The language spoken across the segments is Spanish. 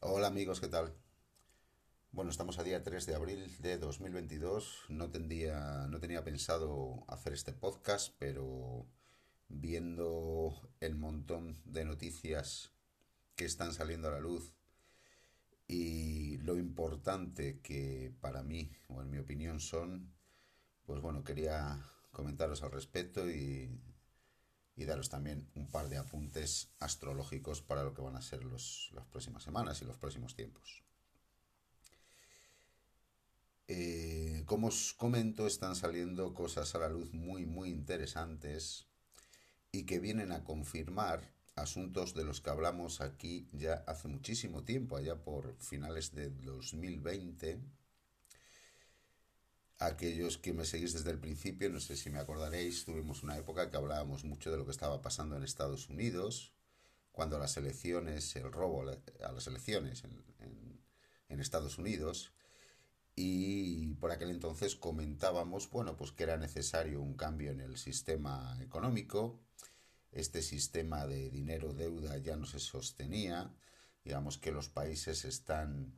Hola amigos, ¿qué tal? Bueno, estamos a día 3 de abril de 2022. No, tendría, no tenía pensado hacer este podcast, pero viendo el montón de noticias que están saliendo a la luz y lo importante que para mí, o en mi opinión, son, pues bueno, quería comentaros al respecto y y daros también un par de apuntes astrológicos para lo que van a ser los, las próximas semanas y los próximos tiempos. Eh, como os comento, están saliendo cosas a la luz muy, muy interesantes y que vienen a confirmar asuntos de los que hablamos aquí ya hace muchísimo tiempo, allá por finales de 2020 aquellos que me seguís desde el principio, no sé si me acordaréis, tuvimos una época que hablábamos mucho de lo que estaba pasando en Estados Unidos, cuando las elecciones, el robo a las elecciones en, Estados Unidos, y por aquel entonces comentábamos, bueno, pues que era necesario un cambio en el sistema económico, este sistema de dinero-deuda ya no se sostenía, digamos que los países están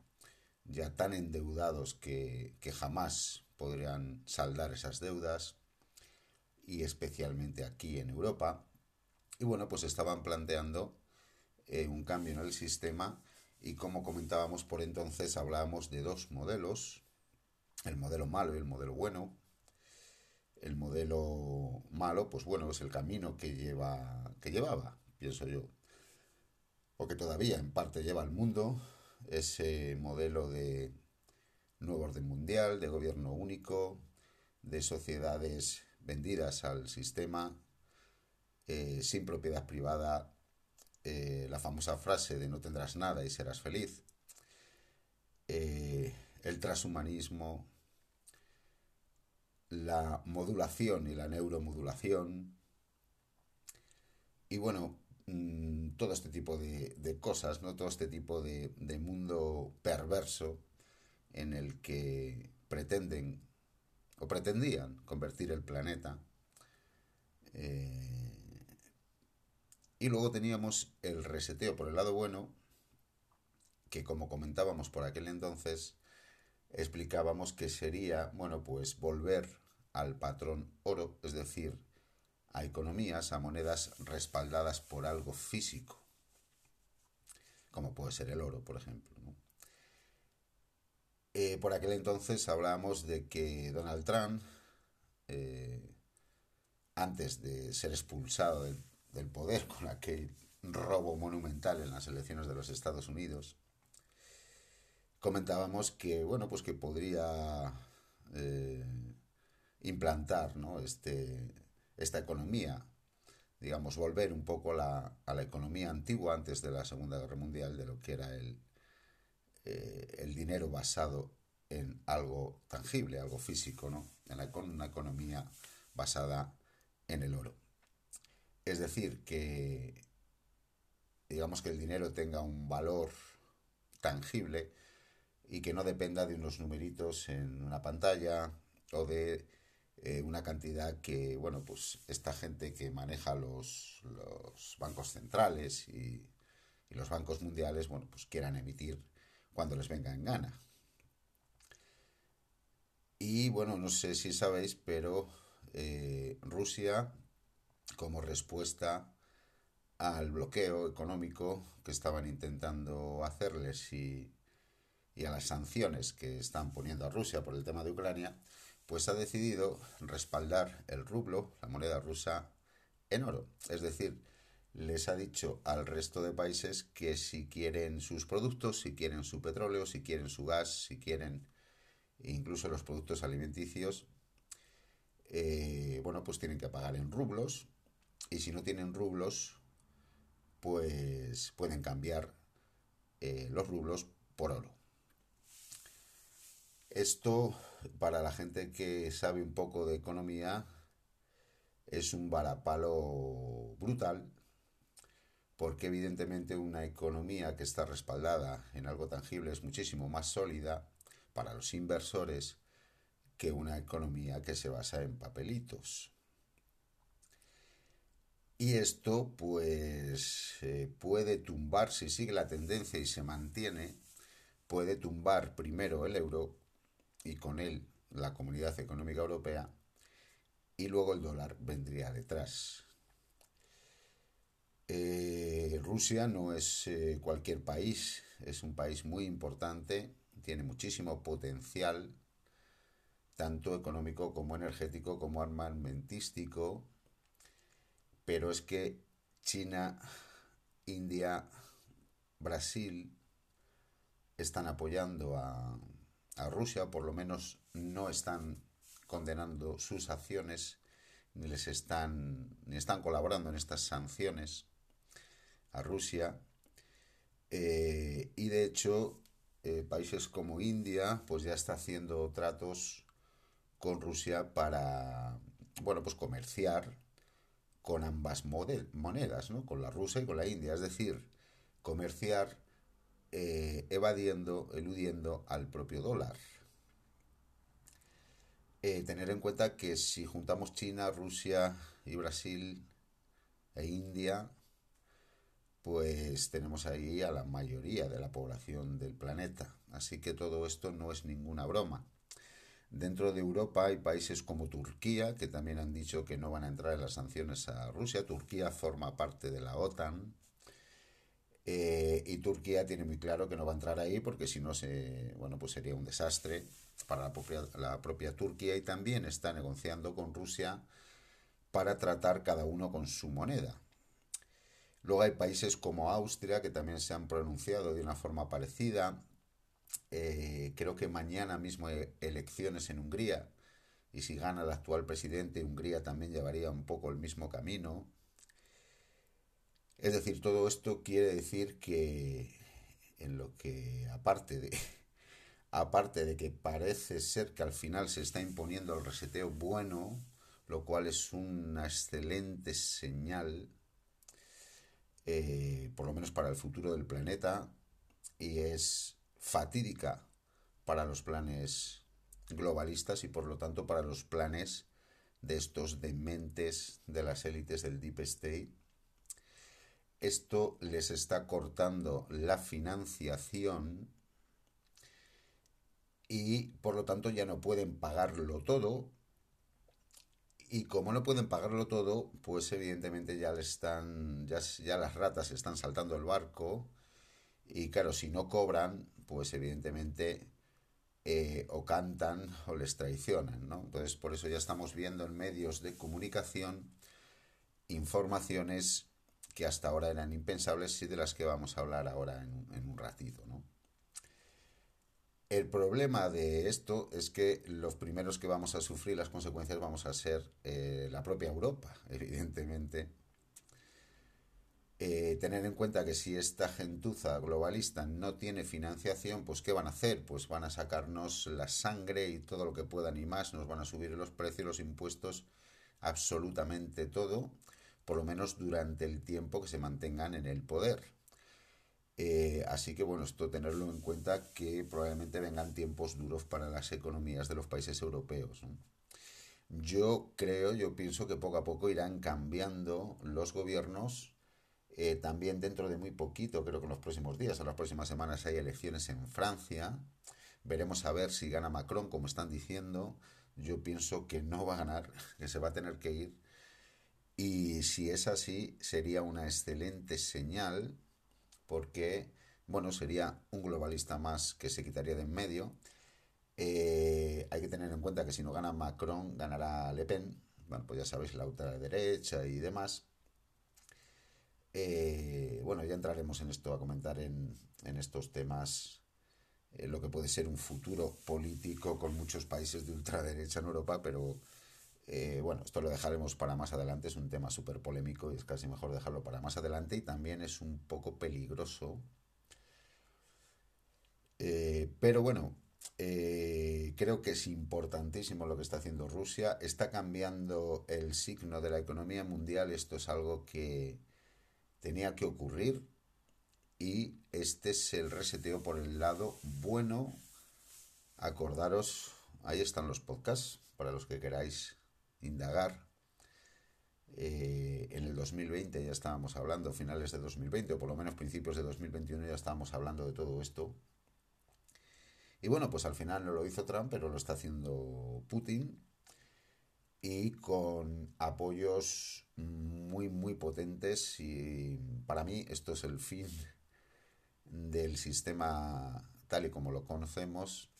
ya tan endeudados que, que jamás podrían saldar esas deudas y especialmente aquí en Europa. Y bueno, pues estaban planteando eh, un cambio en el sistema y como comentábamos por entonces hablábamos de dos modelos, el modelo malo y el modelo bueno. El modelo malo, pues bueno, es el camino que lleva que llevaba, pienso yo, o que todavía en parte lleva al mundo, ese modelo de nuevo orden mundial, de gobierno único, de sociedades vendidas al sistema, eh, sin propiedad privada, eh, la famosa frase de no tendrás nada y serás feliz, eh, el transhumanismo, la modulación y la neuromodulación, y bueno, mm, todo este tipo de, cosas, ¿no? todo este tipo de, de mundo perverso en el que pretenden o pretendían convertir el planeta. Eh, y luego teníamos el reseteo por el lado bueno, que como comentábamos por aquel entonces, explicábamos que sería, bueno, pues volver al patrón oro, es decir, a economías, a monedas respaldadas por algo físico, como puede ser el oro, por ejemplo. Eh, por aquel entonces hablábamos de que Donald Trump, eh, antes de ser expulsado del, poder con aquel robo monumental en las elecciones de los Estados Unidos, comentábamos que bueno pues que podría eh, implantar ¿no? este, esta economía digamos volver un poco la, a la economía antigua antes de la segunda guerra mundial de lo que era el, eh, el dinero basado en algo tangible, algo físico, ¿no? En una economía basada en el oro. Es decir, que digamos que el dinero tenga un valor tangible y que no dependa de unos numeritos en una pantalla o de eh, una cantidad que, bueno, pues esta gente que maneja los, los bancos centrales y, y, los bancos mundiales, bueno, pues quieran emitir cuando les venga en gana. Y bueno, no sé si sabéis, pero eh, Rusia, como respuesta al bloqueo económico que estaban intentando hacerles y, y, a las sanciones que están poniendo a Rusia por el tema de Ucrania, pues ha decidido respaldar el rublo, la moneda rusa, en oro. Es decir, les ha dicho al resto de países que si quieren sus productos, si quieren su petróleo, si quieren su gas, si quieren incluso los productos alimenticios, eh, bueno, pues tienen que pagar en rublos y si no tienen rublos, pues pueden cambiar eh, los rublos por oro. Esto, para la gente que sabe un poco de economía, es un varapalo brutal porque evidentemente una economía que está respaldada en algo tangible es muchísimo más sólida para los inversores que una economía que se basa en papelitos. Y esto, pues, eh, puede tumbar, si sigue la tendencia y se mantiene, puede tumbar primero el euro y con él la Comunidad Económica Europea y luego el dólar vendría detrás. Eh, Rusia no es eh, cualquier país, es un país muy importante, tiene muchísimo potencial, tanto económico como energético, como armamentístico, pero es que China, India, Brasil están apoyando a, a Rusia, por lo menos no están condenando sus acciones ni les están ni están colaborando en estas sanciones a Rusia. Eh, y de hecho eh, países como India pues ya está haciendo tratos con Rusia para bueno pues comerciar con ambas monedas ¿no? con la rusa y con la india. Es decir comerciar eh, evadiendo eludiendo al propio dólar. Tener en cuenta que si juntamos China, Rusia y Brasil e India, pues tenemos ahí a la mayoría de la población del planeta. Así que todo esto no es ninguna broma. Dentro de Europa hay países como Turquía, que también han dicho que no van a entrar en las sanciones a Rusia. Turquía forma parte de la OTAN. Eh, y Turquía tiene muy claro que no va a entrar ahí porque si no se, bueno, pues sería un desastre para la propia, la propia Turquía y también está negociando con Rusia para tratar cada uno con su moneda. Luego hay países como Austria que también se han pronunciado de una forma parecida. Eh, creo que mañana mismo hay elecciones en Hungría y si gana el actual presidente, Hungría también llevaría un poco el mismo camino. Es decir, todo esto quiere decir que en lo que aparte de aparte de que parece ser que al final se está imponiendo el reseteo bueno, lo cual es una excelente señal eh, por lo menos para el futuro del planeta, y es fatídica para los planes globalistas y por lo tanto para los planes de estos dementes de las élites del Deep State. Esto les está cortando la financiación y por lo tanto ya no pueden pagarlo todo y como no pueden pagarlo todo, pues evidentemente ya le están, ya, ya las ratas están saltando el barco. Y claro, si no cobran, pues evidentemente eh, o cantan o les traicionan, ¿no? Entonces, por eso ya estamos viendo en medios de comunicación informaciones que hasta ahora eran impensables y de las que vamos a hablar ahora en, en un ratito, ¿no? El problema de esto es que los primeros que vamos a sufrir las consecuencias vamos a ser eh, la propia Europa, evidentemente. Eh, tener en cuenta que si esta gentuza globalista no tiene financiación, pues ¿qué van a hacer? Pues van a sacarnos la sangre y todo lo que puedan y más, nos van a subir los precios, los impuestos, absolutamente todo, por lo menos durante el tiempo que se mantengan en el poder. Eh, así que bueno, esto tenerlo en cuenta que probablemente vengan tiempos duros para las economías de los países europeos. Yo creo, yo pienso que poco a poco irán cambiando los gobiernos. Eh, también dentro de muy poquito, creo que en los próximos días, en las próximas semanas hay elecciones en Francia. Veremos a ver si gana Macron, como están diciendo. Yo pienso que no va a ganar, que se va a tener que ir. Y si es así, sería una excelente señal porque, bueno, sería un globalista más que se quitaría de en medio. Eh, hay que tener en cuenta que si no gana Macron, ganará Le Pen. Bueno, pues ya sabéis, la ultraderecha y demás. Eh, bueno, ya entraremos en esto a comentar en, estos temas eh, lo que puede ser un futuro político con muchos países de ultraderecha en Europa, pero eh, bueno, esto lo dejaremos para más adelante, es un tema súper polémico y es casi mejor dejarlo para más adelante y también es un poco peligroso. Eh, pero bueno, eh, creo que es importantísimo lo que está haciendo Rusia. Está cambiando el signo de la economía mundial. Esto es algo que tenía que ocurrir. Y este es el reseteo por el lado bueno. Acordaros, ahí están los podcasts para los que queráis indagar Eh, en el 2020 ya estábamos hablando, finales de 2020, o por lo menos principios de 2021 ya estábamos hablando de todo esto. Y bueno, pues al final no lo hizo Trump, pero lo está haciendo Putin y con apoyos muy, muy potentes. Y para mí esto es el fin del sistema tal y como lo conocemos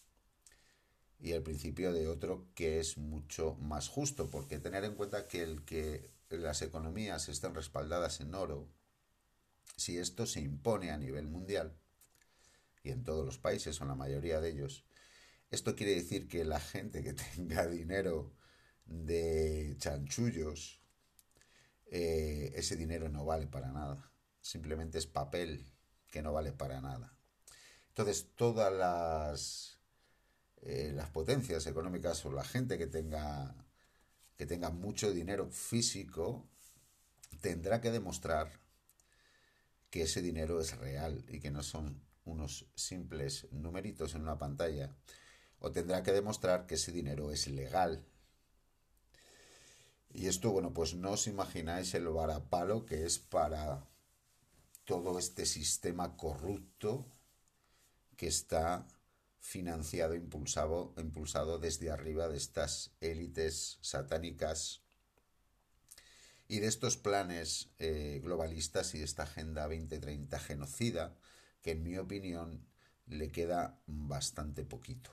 y el principio de otro que es mucho más justo, porque tener en cuenta que el que las economías estén respaldadas en oro, si esto se impone a nivel mundial, y en todos los países o en la mayoría de ellos, esto quiere decir que la gente que tenga dinero de chanchullos, eh, ese dinero no vale para nada. Simplemente es papel que no vale para nada. Entonces, todas las, eh, las potencias económicas o la gente que tenga, que tenga mucho dinero físico tendrá que demostrar que ese dinero es real y que no son unos simples numeritos en una pantalla. O tendrá que demostrar que ese dinero es legal y esto, bueno, pues no os imagináis el varapalo que es para todo este sistema corrupto que está financiado, impulsado, impulsado desde arriba de estas élites satánicas y de estos planes eh, globalistas y de esta Agenda 2030 genocida, que en mi opinión le queda bastante poquito.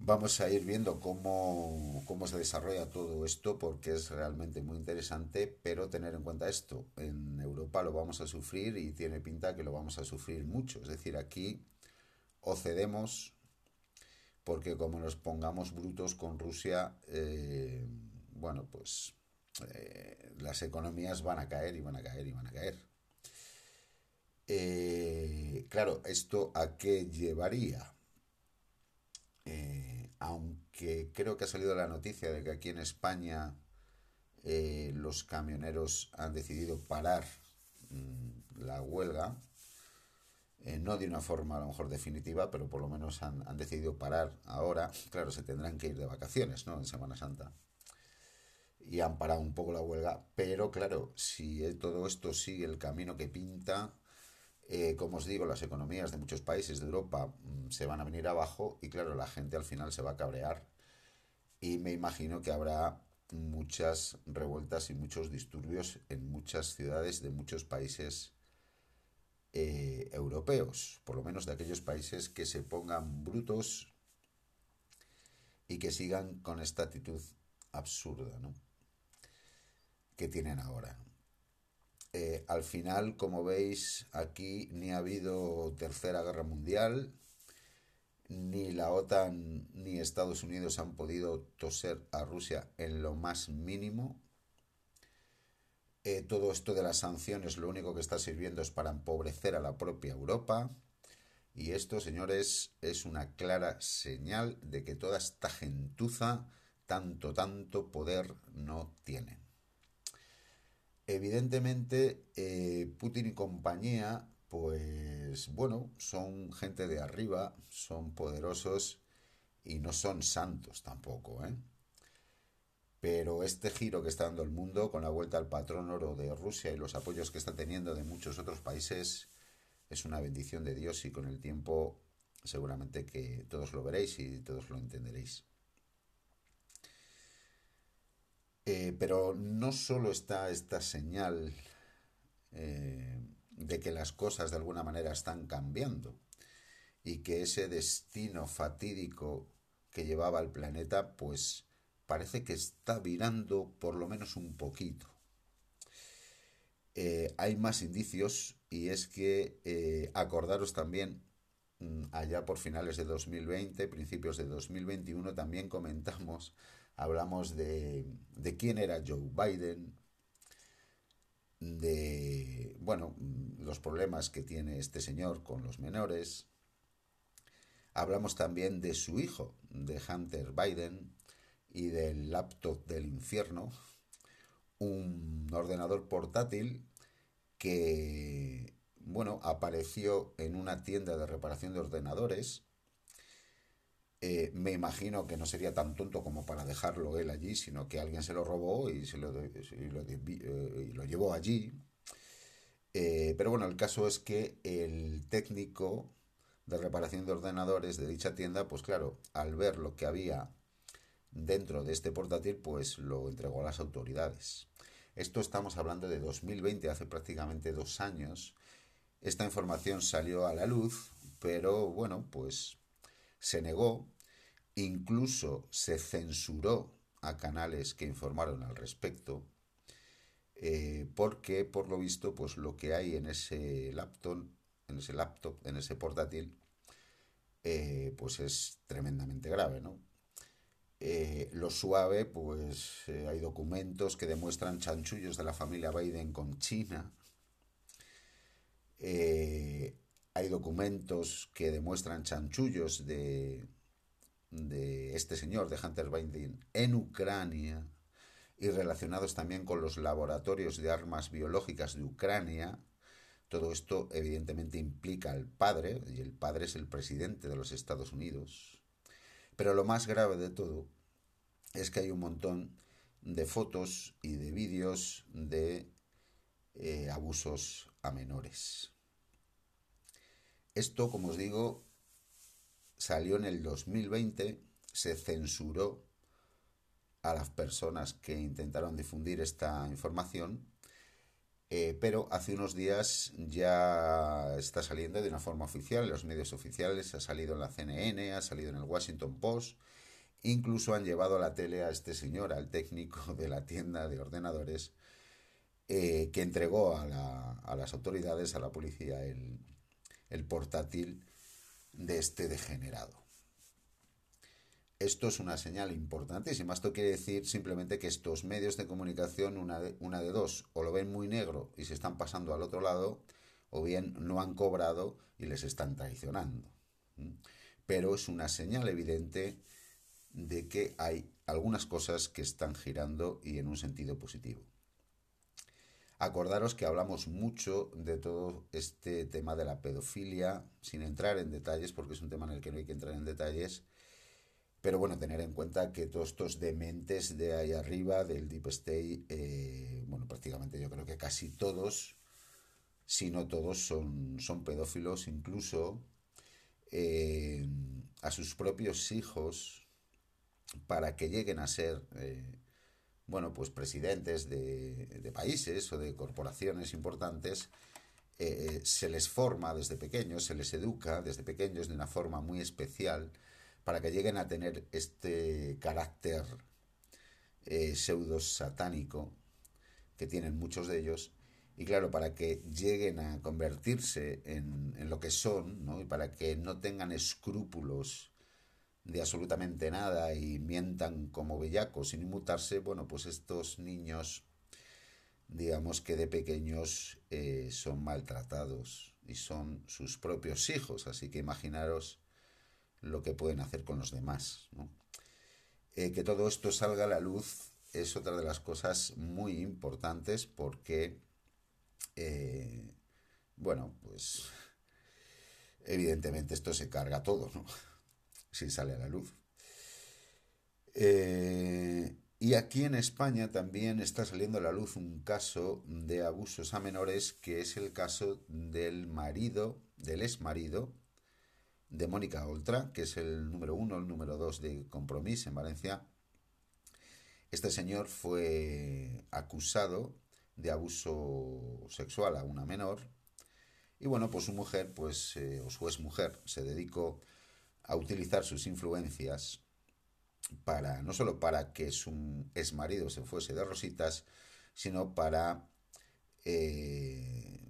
Vamos a ir viendo cómo, se desarrolla todo esto porque es realmente muy interesante, pero tener en cuenta esto, en Europa lo vamos a sufrir y tiene pinta que lo vamos a sufrir mucho. Es decir, aquí o cedemos porque como nos pongamos brutos con Rusia, eh, bueno, pues eh, las economías van a caer y van a caer y van a caer. Eh, claro, ¿esto a qué llevaría? aunque creo que ha salido la noticia de que aquí en España los camioneros han decidido parar mm, la huelga, eh, no de una forma a lo mejor definitiva, pero por lo menos han, decidido parar ahora. Claro, se tendrán que ir de vacaciones, ¿no? En Semana Santa. Y han parado un poco la huelga, pero claro, si todo esto sigue el camino que pinta, eh, como os digo, las economías de muchos países de Europa mm, se van a venir abajo y claro, la gente al final se va a cabrear. Y me imagino que habrá muchas revueltas y muchos disturbios en muchas ciudades de muchos países eh, europeos, por lo menos de aquellos países que se pongan brutos y que sigan con esta actitud absurda que tienen ahora. Eh, al final, como veis, aquí ni ha habido tercera guerra mundial, ni la OTAN ni Estados Unidos han podido toser a Rusia en lo más mínimo. Eh, todo esto de las sanciones lo único que está sirviendo es para empobrecer a la propia Europa. Y esto, señores, es una clara señal de que toda esta gentuza tanto, tanto poder no tienen. Evidentemente, eh, Putin y compañía, pues bueno, son gente de arriba, son poderosos y no son santos tampoco, ¿eh? Pero este giro que está dando el mundo con la vuelta al patrón oro de Rusia y los apoyos que está teniendo de muchos otros países es una bendición de Dios y con el tiempo seguramente que todos lo veréis y todos lo entenderéis. Eh, pero no solo está esta señal eh, de que las cosas de alguna manera están cambiando y que ese destino fatídico que llevaba al planeta pues parece que está virando por lo menos un poquito. Eh, hay más indicios y es que acordaros también mm, allá por finales de 2020, principios de 2021 también comentamos hablamos de, de quién era Joe Biden, de, bueno, los problemas que tiene este señor con los menores. Hablamos también de su hijo, de Hunter Biden, y del laptop del infierno, un ordenador portátil que, bueno, apareció en una tienda de reparación de ordenadores Eh, me imagino que no sería tan tonto como para dejarlo él allí, sino que alguien se lo robó y, se lo, eh, llevó allí. Eh, pero bueno, el caso es que el técnico de reparación de ordenadores de dicha tienda, pues claro, al ver lo que había dentro de este portátil, pues lo entregó a las autoridades. Esto estamos hablando de 2020, hace prácticamente dos años. Esta información salió a la luz, pero bueno, pues se negó, incluso se censuró a canales que informaron al respecto, eh, porque por lo visto, pues lo que hay en ese laptop, en ese laptop, en ese portátil, eh, pues es tremendamente grave, ¿no? Eh, lo suave, pues hay documentos que demuestran chanchullos de la familia Biden con China. hay documentos que demuestran chanchullos de, de este señor, de Hunter Biden, en Ucrania y relacionados también con los laboratorios de armas biológicas de Ucrania. Todo esto evidentemente implica al padre, y el padre es el presidente de los Estados Unidos. Pero lo más grave de todo es que hay un montón de fotos y de vídeos de eh, abusos a menores. Esto, como os digo, salió en el 2020, se censuró a las personas que intentaron difundir esta información, eh, pero hace unos días ya está saliendo de una forma oficial en los medios oficiales, ha salido en la CNN, ha salido en el Washington Post, incluso han llevado a la tele a este señor, al técnico de la tienda de ordenadores, eh, que entregó a, las autoridades, a la policía, el portátil de este degenerado. Esto es una señal importantísima. Esto quiere decir simplemente que estos medios de comunicación, una de, una de dos, o lo ven muy negro y se están pasando al otro lado, o bien no han cobrado y les están traicionando. Pero es una señal evidente de que hay algunas cosas que están girando y en un sentido positivo. Acordaros que hablamos mucho de todo este tema de la pedofilia, sin entrar en detalles, porque es un tema en el que no hay que entrar en detalles. Pero bueno, tener en cuenta que todos estos dementes de ahí arriba, del Deep State, eh, bueno, prácticamente yo creo que casi todos, si no todos, son, son pedófilos, incluso eh, a sus propios hijos, para que lleguen a ser eh, bueno, pues presidentes de, países o de corporaciones importantes, se les forma desde pequeños, se les educa desde pequeños de una forma muy especial para que lleguen a tener este carácter eh, pseudo satánico que tienen muchos de ellos y claro, para que lleguen a convertirse en, lo que son, ¿no? Y para que no tengan escrúpulos de absolutamente nada y mientan como bellacos sin inmutarse, bueno, pues estos niños, digamos que de pequeños eh, son maltratados y son sus propios hijos, así que imaginaros lo que pueden hacer con los demás. Eh, que todo esto salga a la luz es otra de las cosas muy importantes porque, eh, bueno, pues evidentemente esto se carga todo, ¿no? si sale a la luz. Eh, y aquí en España también está saliendo a la luz un caso de abusos a menores, que es el caso del marido, del ex marido de Mónica Oltra, que es el número uno, el número dos de Compromiso en Valencia. Este señor fue acusado de abuso sexual a una menor. Y bueno, pues su mujer, pues, eh, o su ex mujer, se dedicó a utilizar sus influencias para no solo para que su ex marido se fuese de rositas, sino para eh,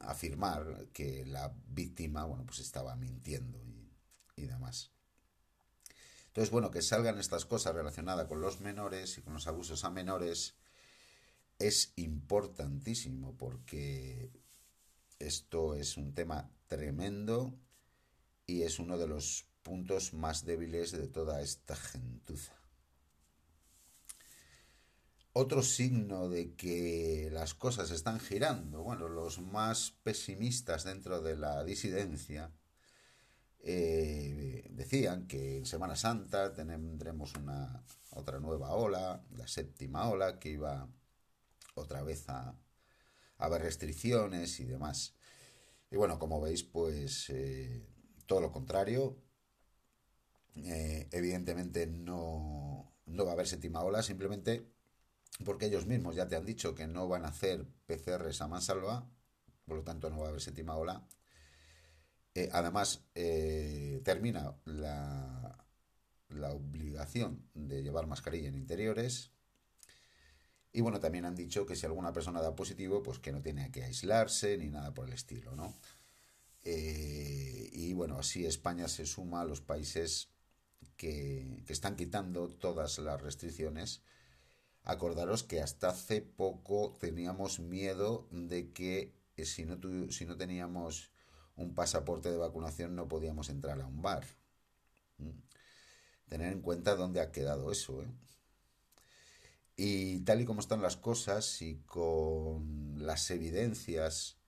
afirmar que la víctima, bueno, pues estaba mintiendo y, y demás. Entonces, bueno, que salgan estas cosas relacionadas con los menores y con los abusos a menores es importantísimo porque esto es un tema tremendo y es uno de los puntos más débiles de toda esta gentuza. Otro signo de que las cosas están girando, bueno, los más pesimistas dentro de la disidencia, eh, decían que en Semana Santa tendremos una otra nueva ola, la séptima ola, que iba otra vez a, haber restricciones y demás. Y bueno, como veis, pues eh, todo lo contrario. Eh, evidentemente no, no va a haber séptima ola, simplemente porque ellos mismos ya te han dicho que no van a hacer PCRs a mansalva, por lo tanto no va a haber séptima ola. Eh, además, termina la, la obligación de llevar mascarilla en interiores, y bueno, también han dicho que si alguna persona da positivo, pues que no tiene que aislarse ni nada por el estilo, ¿no? Eh, y bueno, así España se suma a los países que, están quitando todas las restricciones. Acordaros que hasta hace poco teníamos miedo de que eh, si no, teníamos un pasaporte de vacunación no podíamos entrar a un bar. ¿Mm? Tener en cuenta dónde ha quedado eso. ¿eh? Y tal y como están las cosas y con las evidencias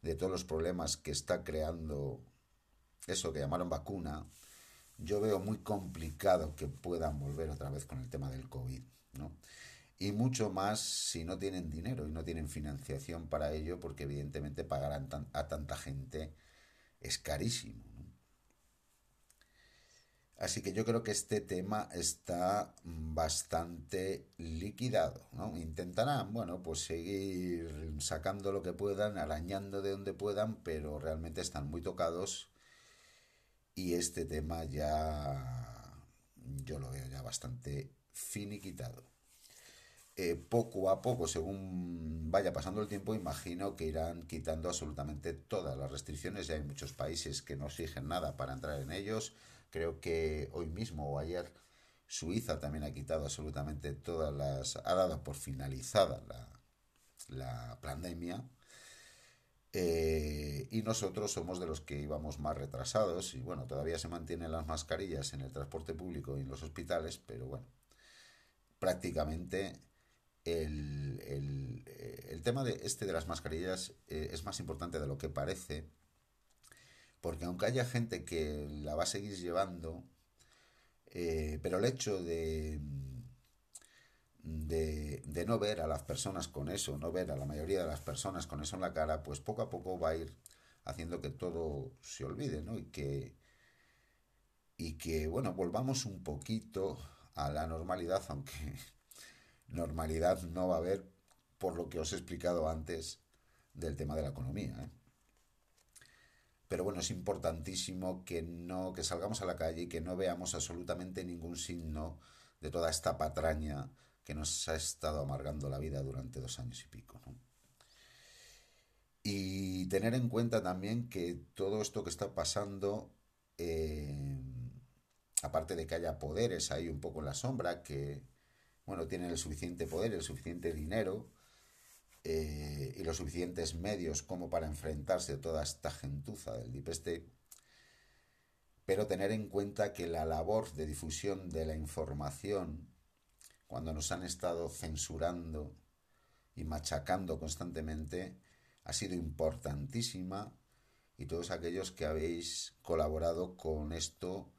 de todos los problemas que está creando eso que llamaron vacuna, yo veo muy complicado que puedan volver otra vez con el tema del COVID, ¿no? Y mucho más si no tienen dinero y no tienen financiación para ello, porque evidentemente pagar a tanta gente es carísimo. Así que yo creo que este tema está bastante liquidado, ¿no? Intentarán, bueno, pues seguir sacando lo que puedan, arañando de donde puedan, pero realmente están muy tocados y este tema ya yo lo veo ya bastante finiquitado. Eh, poco a poco, según vaya pasando el tiempo, imagino que irán quitando absolutamente todas las restricciones. Ya hay muchos países que no exigen nada para entrar en ellos Creo que hoy mismo o ayer Suiza también ha quitado absolutamente todas las... ha dado por finalizada la, pandemia. Eh, y nosotros somos de los que íbamos más retrasados y bueno, todavía se mantienen las mascarillas en el transporte público y en los hospitales, pero bueno, prácticamente el, el, tema de este de las mascarillas eh, es más importante de lo que parece porque aunque haya gente que la va a seguir llevando, eh, pero el hecho de, de, no ver a las personas con eso, no ver a la mayoría de las personas con eso en la cara, pues poco a poco va a ir haciendo que todo se olvide, ¿no? Y que, y que bueno, volvamos un poquito a la normalidad, aunque normalidad no va a haber por lo que os he explicado antes del tema de la economía. ¿eh? pero bueno, es importantísimo que no que salgamos a la calle y que no veamos absolutamente ningún signo de toda esta patraña que nos ha estado amargando la vida durante dos años y pico. Y tener en cuenta también que todo esto que está pasando, eh, aparte de que haya poderes ahí un poco en la sombra, que bueno, tienen el suficiente poder, el suficiente dinero, eh, y los suficientes medios como para enfrentarse a toda esta gentuza del DIPESTE, pero tener en cuenta que la labor de difusión de la información, cuando nos han estado censurando y machacando constantemente, ha sido importantísima y todos aquellos que habéis colaborado con esto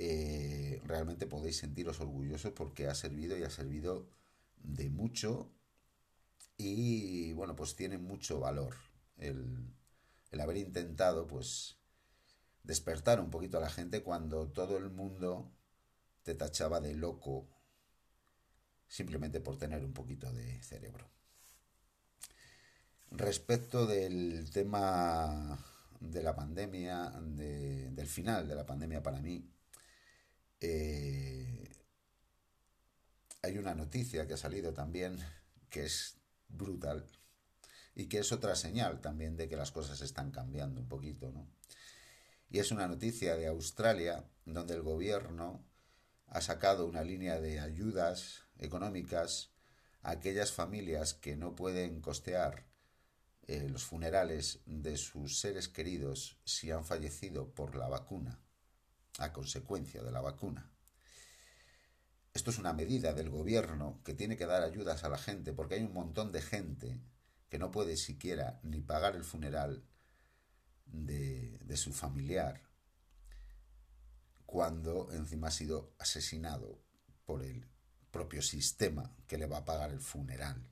eh, realmente podéis sentiros orgullosos porque ha servido y ha servido de mucho y bueno, pues tiene mucho valor el, el haber intentado pues despertar un poquito a la gente cuando todo el mundo te tachaba de loco simplemente por tener un poquito de cerebro. Respecto del tema de la pandemia, del final de la pandemia para mí, eh, hay una noticia que ha salido también que es brutal y que es otra señal también de que las cosas están cambiando un poquito, ¿no? Y es una noticia de Australia donde el gobierno ha sacado una línea de ayudas económicas a aquellas familias que no pueden costear eh, los funerales de sus seres queridos si han fallecido por la vacuna, a consecuencia de la vacuna. Esto es una medida del gobierno que tiene que dar ayudas a la gente porque hay un montón de gente que no puede siquiera ni pagar el funeral de, su familiar cuando encima ha sido asesinado por el propio sistema que le va a pagar el funeral.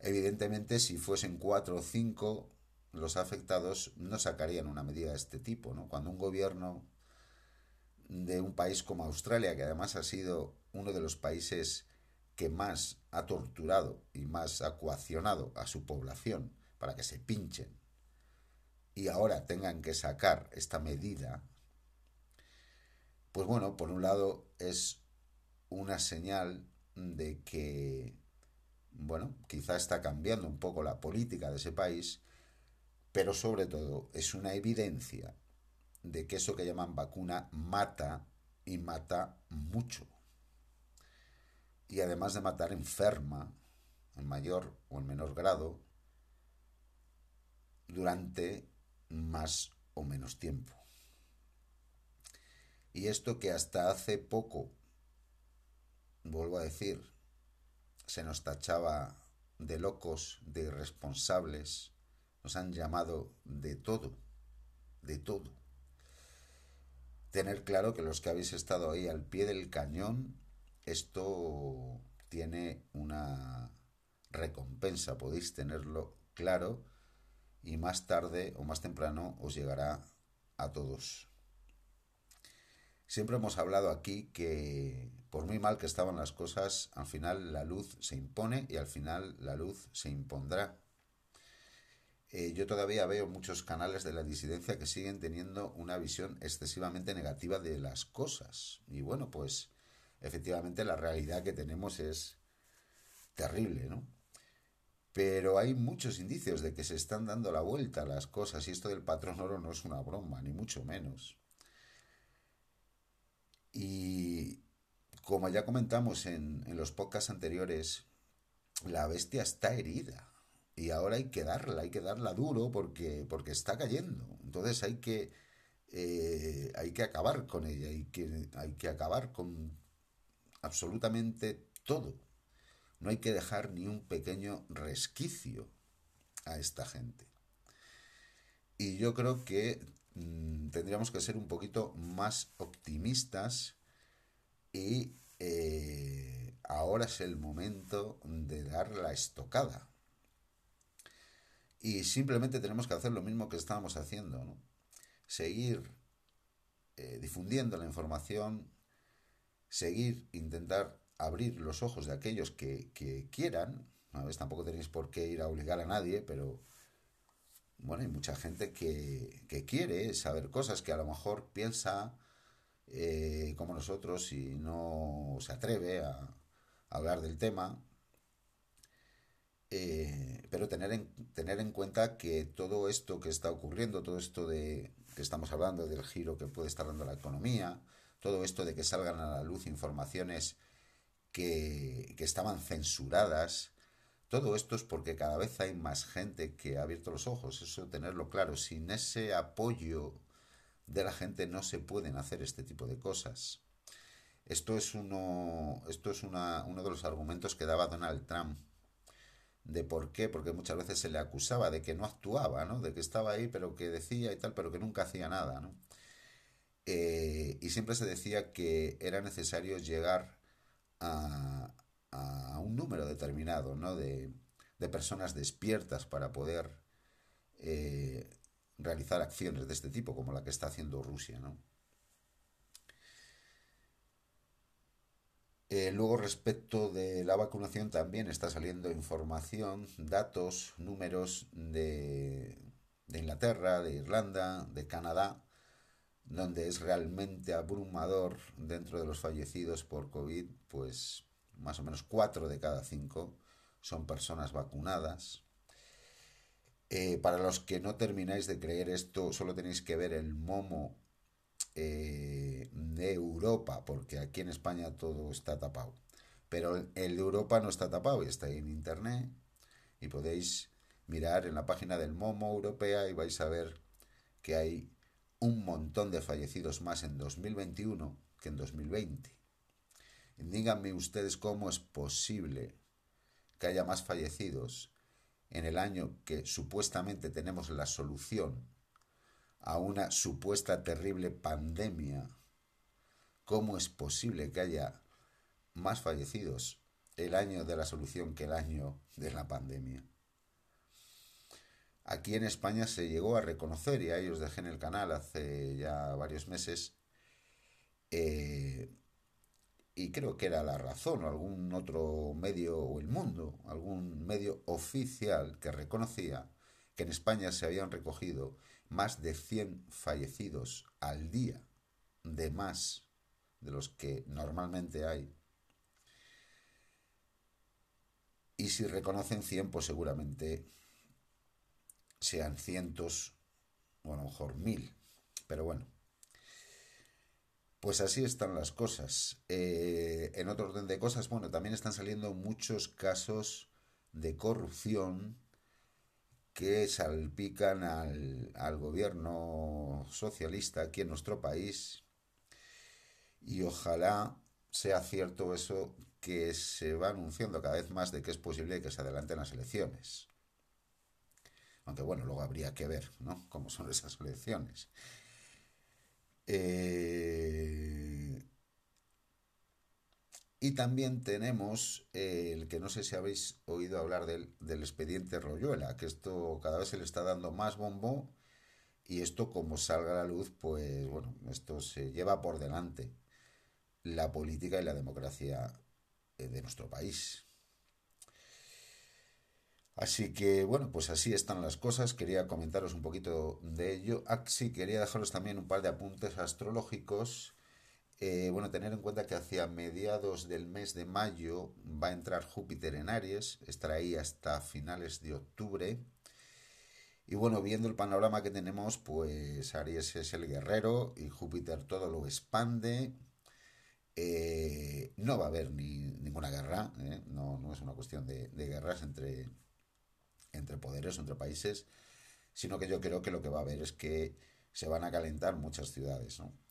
Evidentemente, si fuesen cuatro o cinco los afectados, no sacarían una medida de este tipo. ¿no? Cuando un gobierno de un país como Australia, que además ha sido uno de los países que más ha torturado y más ha coaccionado a su población para que se pinchen, y ahora tengan que sacar esta medida, pues bueno, por un lado es una señal de que, bueno, quizá está cambiando un poco la política de ese país, pero sobre todo es una evidencia de que eso que llaman vacuna mata y mata mucho. Y además de matar enferma, en mayor o en menor grado, durante más o menos tiempo. Y esto que hasta hace poco, vuelvo a decir, se nos tachaba de locos, de irresponsables, nos han llamado de todo, de todo. Tener claro que los que habéis estado ahí al pie del cañón, esto tiene una recompensa, podéis tenerlo claro y más tarde o más temprano os llegará a todos. Siempre hemos hablado aquí que por muy mal que estaban las cosas, al final la luz se impone y al final la luz se impondrá. Eh, yo todavía veo muchos canales de la disidencia que siguen teniendo una visión excesivamente negativa de las cosas. Y bueno, pues efectivamente la realidad que tenemos es terrible, ¿no? Pero hay muchos indicios de que se están dando la vuelta a las cosas y esto del patrón oro no es una broma, ni mucho menos. Y como ya comentamos en, en los podcasts anteriores, la bestia está herida y ahora hay que darla, hay que darla duro porque, porque está cayendo. Entonces hay que, eh, hay que acabar con ella, hay que, hay que acabar con absolutamente todo. No hay que dejar ni un pequeño resquicio a esta gente. Y yo creo que mm, tendríamos que ser un poquito más optimistas y eh, ahora es el momento de dar la estocada y simplemente tenemos que hacer lo mismo que estábamos haciendo, ¿no? Seguir eh, difundiendo la información, seguir, intentar abrir los ojos de aquellos que, que quieran. A veces tampoco tenéis por qué ir a obligar a nadie, pero bueno, hay mucha gente que, que quiere saber cosas que a lo mejor piensa eh, como nosotros y no se atreve a hablar del tema eh, pero tener en, tener en cuenta que todo esto que está ocurriendo, todo esto de que estamos hablando del giro que puede estar dando la economía, todo esto de que salgan a la luz informaciones que, que estaban censuradas, todo esto es porque cada vez hay más gente que ha abierto los ojos, eso tenerlo claro, sin ese apoyo de la gente no se pueden hacer este tipo de cosas. Esto es uno, esto es una, uno de los argumentos que daba Donald Trump de por qué, porque muchas veces se le acusaba de que no actuaba, ¿no? De que estaba ahí, pero que decía y tal, pero que nunca hacía nada, ¿no? Eh, y siempre se decía que era necesario llegar a, a un número determinado, ¿no? De, de personas despiertas para poder eh, realizar acciones de este tipo, como la que está haciendo Rusia, ¿no? Eh, luego respecto de la vacunación también está saliendo información, datos, números de, de Inglaterra, de Irlanda, de Canadá, donde es realmente abrumador dentro de los fallecidos por COVID, pues más o menos cuatro de cada cinco son personas vacunadas. Eh, para los que no termináis de creer esto, solo tenéis que ver el momo eh, de Europa, porque aquí en España todo está tapado. Pero el de Europa no está tapado está en internet y podéis mirar en la página del Momo Europea y vais a ver que hay un montón de fallecidos más en 2021 que en 2020. díganme ustedes cómo es posible que haya más fallecidos en el año que supuestamente tenemos la solución a una supuesta terrible pandemia, ¿cómo es posible que haya más fallecidos el año de la solución que el año de la pandemia? Aquí en España se llegó a reconocer, y ahí os dejé en el canal hace ya varios meses, eh, y creo que era La Razón o algún otro medio o El Mundo, algún medio oficial que reconocía que en España se habían recogido más de 100 fallecidos al día, de más de los que normalmente hay. Y si reconocen 100, pues seguramente sean cientos o a lo mejor mil. Pero bueno, pues así están las cosas. Eh, en otro orden de cosas, bueno, también están saliendo muchos casos de corrupción que salpican al, al gobierno socialista aquí en nuestro país y ojalá sea cierto eso que se va anunciando cada vez más de que es posible que se adelanten las elecciones. Aunque bueno, luego habría que ver, ¿no? Cómo son esas elecciones. Eh, y también tenemos eh, el que no sé si habéis oído hablar del, del expediente Royuela, que esto cada vez se le está dando más bombo y esto como salga a la luz, pues bueno, esto se lleva por delante la política y la democracia eh, de nuestro país. Así que bueno, pues así están las cosas. Quería comentaros un poquito de ello. Ah, sí, quería dejaros también un par de apuntes astrológicos. Eh, bueno, tener en cuenta que hacia mediados del mes de mayo va a entrar Júpiter en Aries, estará ahí hasta finales de octubre. Y bueno, viendo el panorama que tenemos, pues Aries es el guerrero y Júpiter todo lo expande. Eh, no va a haber ni, ninguna guerra, ¿eh? no, es una cuestión de, de guerras entre, entre poderes, entre países, sino que yo creo que lo que va a haber es que se van a calentar muchas ciudades, ¿no?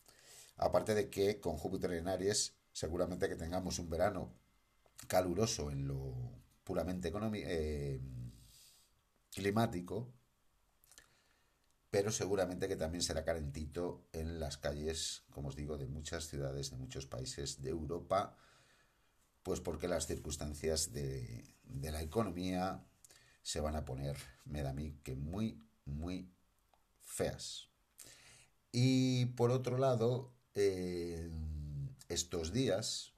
Aparte de que con Júpiter en Aries seguramente que tengamos un verano caluroso en lo puramente eh, climático, pero seguramente que también será calentito en las calles, como os digo, de muchas ciudades, de muchos países de Europa, pues porque las circunstancias de, de la economía se van a poner, me da a mí, que muy, muy feas. Y por otro lado, estos días,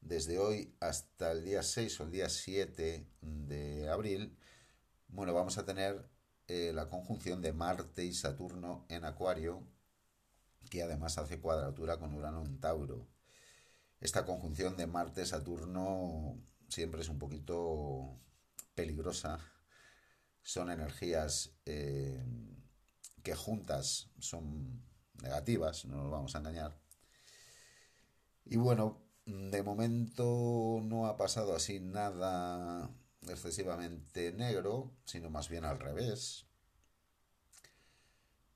desde hoy hasta el día 6 o el día 7 de abril, bueno, vamos a tener eh, la conjunción de Marte y Saturno en Acuario, que además hace cuadratura con Urano en Tauro. Esta conjunción de Marte-Saturno siempre es un poquito peligrosa, son energías eh, que juntas son negativas, no nos vamos a engañar. Y bueno, de momento no ha pasado así nada excesivamente negro, sino más bien al revés.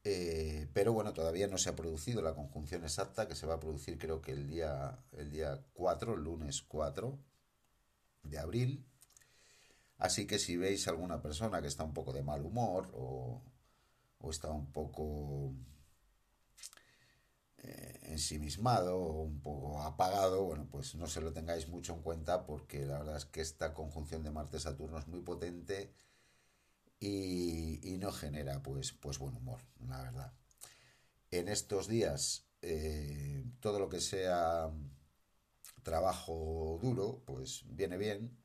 Eh, pero bueno, todavía no se ha producido la conjunción exacta que se va a producir creo que el día, el día 4, lunes 4 de abril. Así que si veis alguna persona que está un poco de mal humor o, está un poco eh, ensimismado o un poco apagado, bueno, pues no se lo tengáis mucho en cuenta porque la verdad es que esta conjunción de Marte-Saturno es muy potente y, no genera pues, pues buen humor, la verdad. En estos días, eh, todo lo que sea trabajo duro, pues viene bien,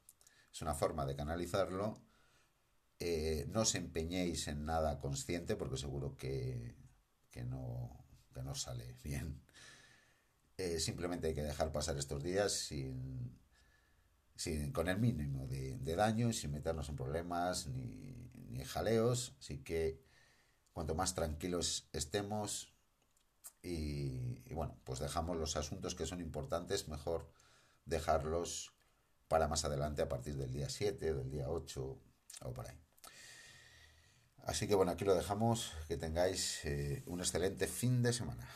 es una forma de canalizarlo. Eh, no os empeñéis en nada consciente porque seguro que, no, no sale bien. Eh, simplemente hay que dejar pasar estos días sin, sin con el mínimo de, daño y sin meternos en problemas ni, ni jaleos. Así que cuanto más tranquilos estemos y, y bueno, pues dejamos los asuntos que son importantes, mejor dejarlos para más adelante a partir del día 7, del día 8 o por ahí. Así que bueno, aquí lo dejamos. Que tengáis eh, un excelente fin de semana.